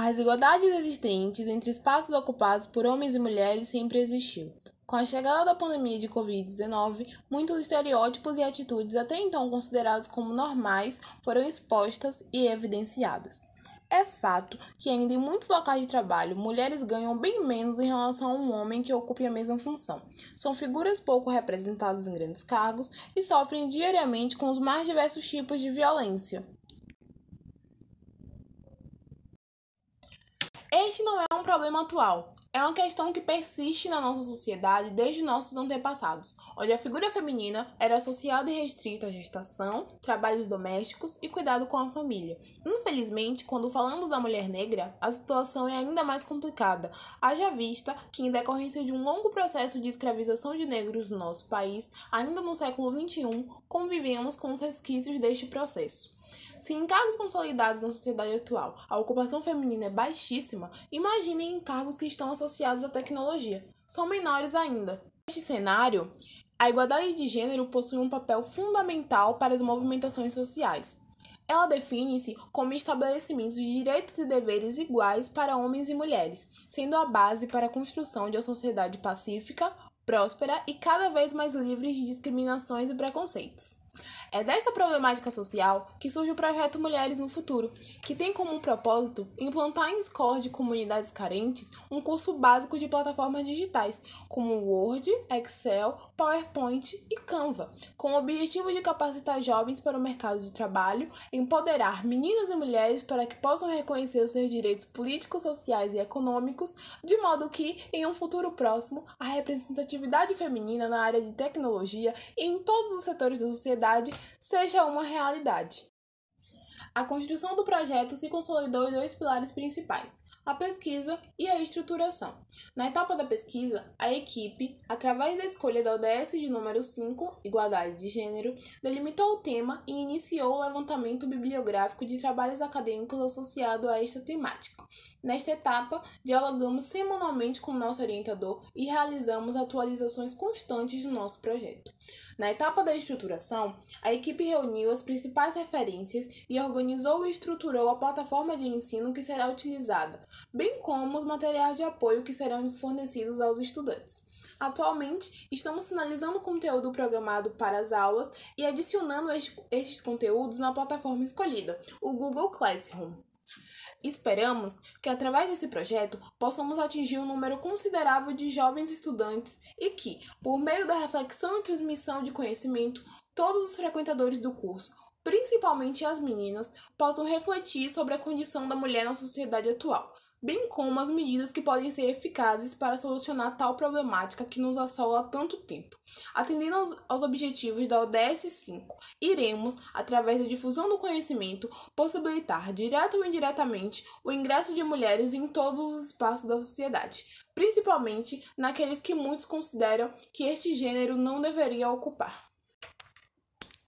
As desigualdades existentes entre espaços ocupados por homens e mulheres sempre existiu. Com a chegada da pandemia de Covid-19, muitos estereótipos e atitudes até então considerados como normais foram expostas e evidenciadas. É fato que ainda em muitos locais de trabalho, mulheres ganham bem menos em relação a um homem que ocupe a mesma função. São figuras pouco representadas em grandes cargos e sofrem diariamente com os mais diversos tipos de violência. Este não é um problema atual, é uma questão que persiste na nossa sociedade desde nossos antepassados, onde a figura feminina era associada e restrita à gestação, trabalhos domésticos e cuidado com a família. Infelizmente, quando falamos da mulher negra, a situação é ainda mais complicada, haja vista que, em decorrência de um longo processo de escravização de negros no nosso país, ainda no século XXI, convivemos com os resquícios deste processo. Se em cargos consolidados na sociedade atual a ocupação feminina é baixíssima, imaginem em cargos que estão associados à tecnologia. São menores ainda. Neste cenário, a igualdade de gênero possui um papel fundamental para as movimentações sociais. Ela define-se como estabelecimento de direitos e deveres iguais para homens e mulheres, sendo a base para a construção de uma sociedade pacífica, próspera e cada vez mais livre de discriminações e preconceitos. É desta problemática social que surge o projeto Mulheres no Futuro, que tem como propósito implantar em escolas de comunidades carentes um curso básico de plataformas digitais, como Word, Excel, PowerPoint e Canva, com o objetivo de capacitar jovens para o mercado de trabalho, empoderar meninas e mulheres para que possam reconhecer os seus direitos políticos, sociais e econômicos, de modo que, em um futuro próximo, a representatividade feminina na área de tecnologia e em todos os setores da sociedade seja uma realidade. A construção do projeto se consolidou em dois pilares principais: a pesquisa e a estruturação. Na etapa da pesquisa, a equipe, através da escolha da ODS de número 5, Igualdade de Gênero, delimitou o tema e iniciou o levantamento bibliográfico de trabalhos acadêmicos associados a esta temática. Nesta etapa, dialogamos semanalmente com o nosso orientador e realizamos atualizações constantes do nosso projeto. Na etapa da estruturação, a equipe reuniu as principais referências e organizou e estruturou a plataforma de ensino que será utilizada, bem como os materiais de apoio que serão fornecidos aos estudantes. Atualmente, estamos finalizando o conteúdo programado para as aulas e adicionando estes conteúdos na plataforma escolhida, o Google Classroom. Esperamos que, através desse projeto, possamos atingir um número considerável de jovens estudantes e que, por meio da reflexão e transmissão de conhecimento, todos os frequentadores do curso, principalmente as meninas, possam refletir sobre a condição da mulher na sociedade atual bem como as medidas que podem ser eficazes para solucionar tal problemática que nos assola há tanto tempo. Atendendo aos, aos objetivos da ODS 5, iremos, através da difusão do conhecimento, possibilitar, direto ou indiretamente, o ingresso de mulheres em todos os espaços da sociedade, principalmente naqueles que muitos consideram que este gênero não deveria ocupar.